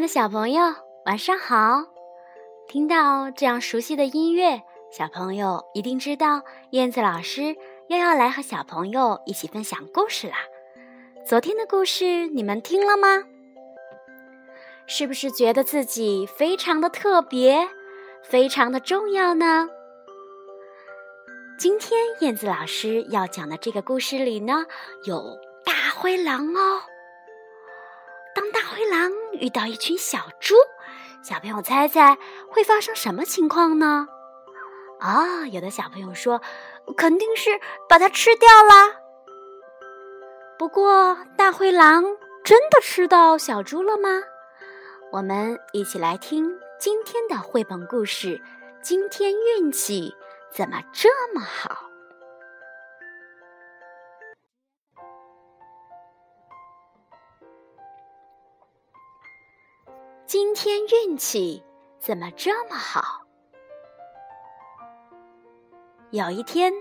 的小朋友，晚上好！听到这样熟悉的音乐，小朋友一定知道燕子老师又要来和小朋友一起分享故事啦。昨天的故事你们听了吗？是不是觉得自己非常的特别，非常的重要呢？今天燕子老师要讲的这个故事里呢，有大灰狼哦。当大灰狼遇到一群小猪，小朋友猜猜会发生什么情况呢？啊，有的小朋友说，肯定是把它吃掉啦。不过，大灰狼真的吃到小猪了吗？我们一起来听今天的绘本故事。今天运气怎么这么好？今天运气怎么这么好？有一天，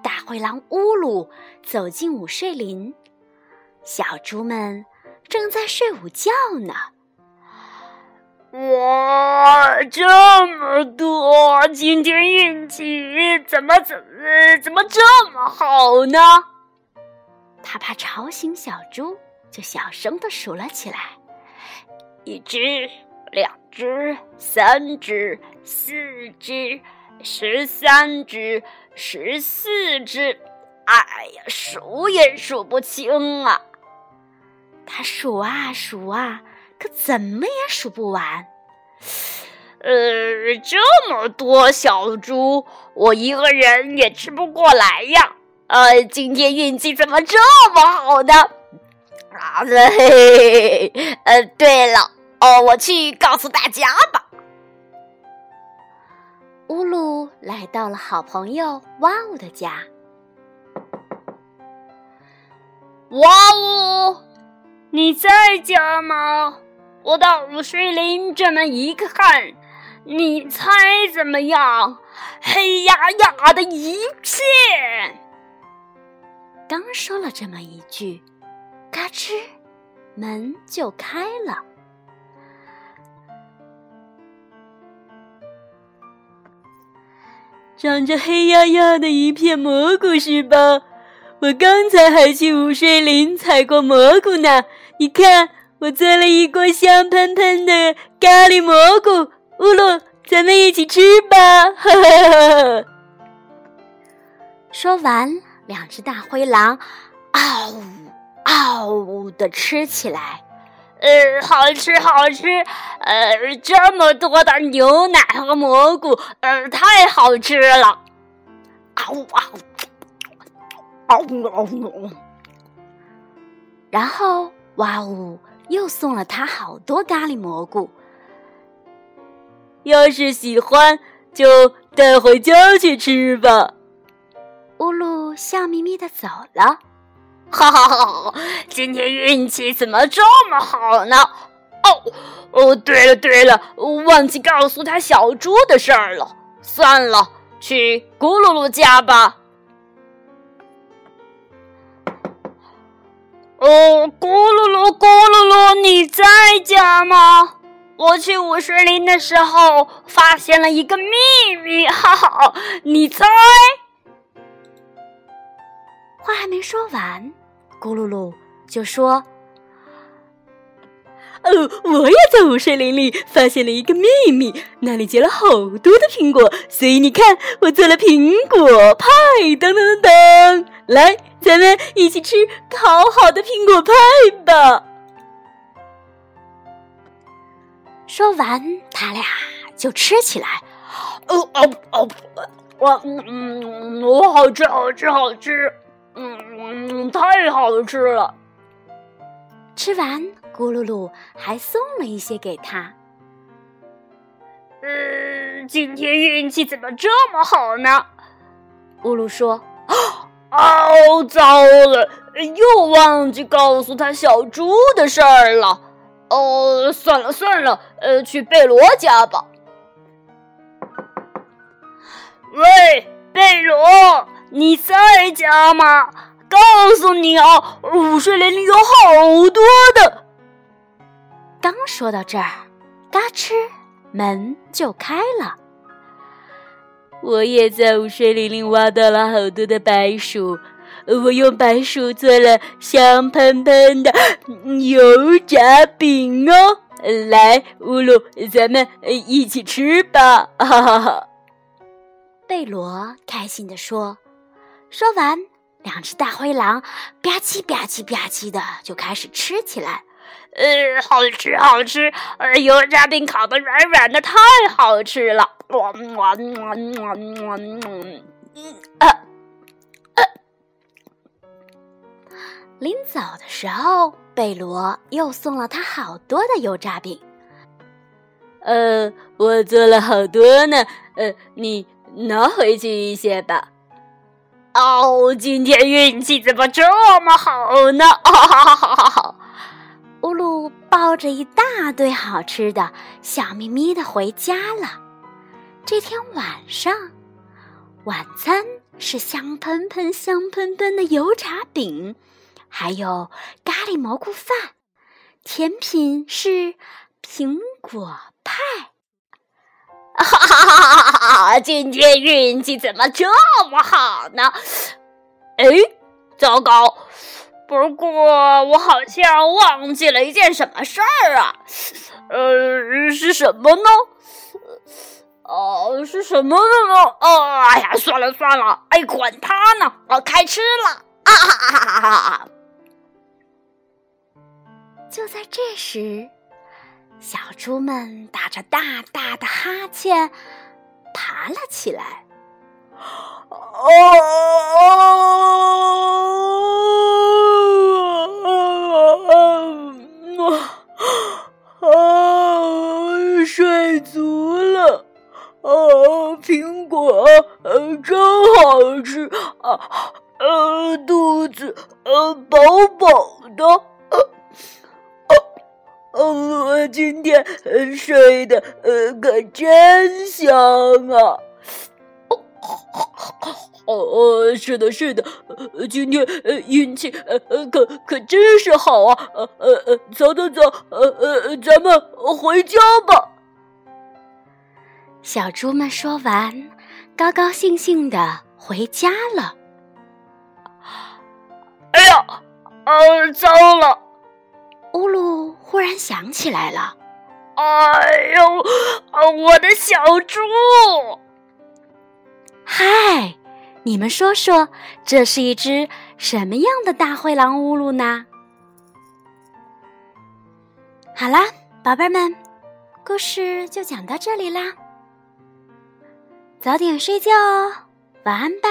大灰狼乌鲁走进午睡林，小猪们正在睡午觉呢。哇，这么多！今天运气怎么怎么怎么这么好呢？他怕吵醒小猪，就小声的数了起来。一只，两只，三只，四只，十三只，十四只，哎呀，数也数不清啊！他数啊数啊，可怎么也数不完。呃，这么多小猪，我一个人也吃不过来呀！呃，今天运气怎么这么好呢？啊，对，呃，对了。哦，我去告诉大家吧。乌鲁来到了好朋友哇呜的家。哇呜，你在家吗？我到午睡林这么一看，你猜怎么样？黑压压的一片。刚说了这么一句，嘎吱，门就开了。长着黑压压的一片蘑菇是吧？我刚才还去午睡林采过蘑菇呢。你看，我做了一锅香喷喷的咖喱蘑菇。乌鲁，咱们一起吃吧！哈哈哈。说完，两只大灰狼嗷呜嗷呜的吃起来。呃，好吃好吃，呃，这么多的牛奶和蘑菇，呃，太好吃了！啊呜啊呜，啊呜啊呜！然后哇呜又送了他好多咖喱蘑菇。要是喜欢，就带回家去吃吧。乌鲁笑眯眯的走了。哈哈哈！今天运气怎么这么好呢？哦哦，对了对了，忘记告诉他小猪的事儿了。算了，去咕噜噜家吧。哦，咕噜噜，咕噜噜，你在家吗？我去午睡林的时候发现了一个秘密，哈哈，你猜？话还没说完。咕噜噜就说：“哦，我也在午睡林里发现了一个秘密，那里结了好多的苹果，所以你看，我做了苹果派。噔噔噔噔，来，咱们一起吃烤好的苹果派吧。”说完，他俩就吃起来。哦哦哦，我嗯，我好吃，好吃，好吃。嗯，太好吃了！吃完，咕噜噜还送了一些给他。嗯，今天运气怎么这么好呢？咕噜说：“ 哦，糟了，又忘记告诉他小猪的事儿了。哦，算了算了，呃，去贝罗家吧。喂，贝罗。”你在家吗？告诉你哦，午睡林里有好多的刚说到这儿，嘎吱，门就开了。我也在午睡林里挖到了好多的白薯，我用白薯做了香喷喷的油炸饼哦。来，乌鲁，咱们一起吃吧！哈哈哈。贝罗开心地说。说完，两只大灰狼吧唧吧唧吧唧的就开始吃起来。呃，好吃，好吃！呃，油炸饼烤的软软的，太好吃了！哇哇哇哇哇！嗯啊啊！临走的时候，贝罗又送了他好多的油炸饼。呃，我做了好多呢。呃，你拿回去一些吧。哦，今天运气怎么这么好呢？哈哈哈哈哈！乌鲁抱着一大堆好吃的，笑眯眯的回家了。这天晚上，晚餐是香喷喷、香喷喷的油炸饼，还有咖喱蘑菇饭。甜品是苹果派。今天运气怎么这么好呢？哎，糟糕！不过我好像忘记了一件什么事儿啊，呃，是什么呢？哦，是什么呢？哦，哎呀，算了算了，哎，管他呢，我开吃了！啊哈哈哈哈！就在这时，小猪们打着大大的哈欠，爬了起来。哦，啊，睡足了，哦，苹果，真好吃，啊，呃，肚子，呃，饱饱的，呃，呃，今天睡得，呃，可真香啊。哦哦，是的，是的，今天呃运气呃呃可可真是好啊！呃呃呃，走走走，呃呃，咱们回家吧。小猪们说完，高高兴兴的回家了。哎呀，呃，糟了！忽然想起来了。哎呦，我的小猪！嗨！你们说说，这是一只什么样的大灰狼乌鲁呢？好啦，宝贝们，故事就讲到这里啦，早点睡觉哦，晚安吧。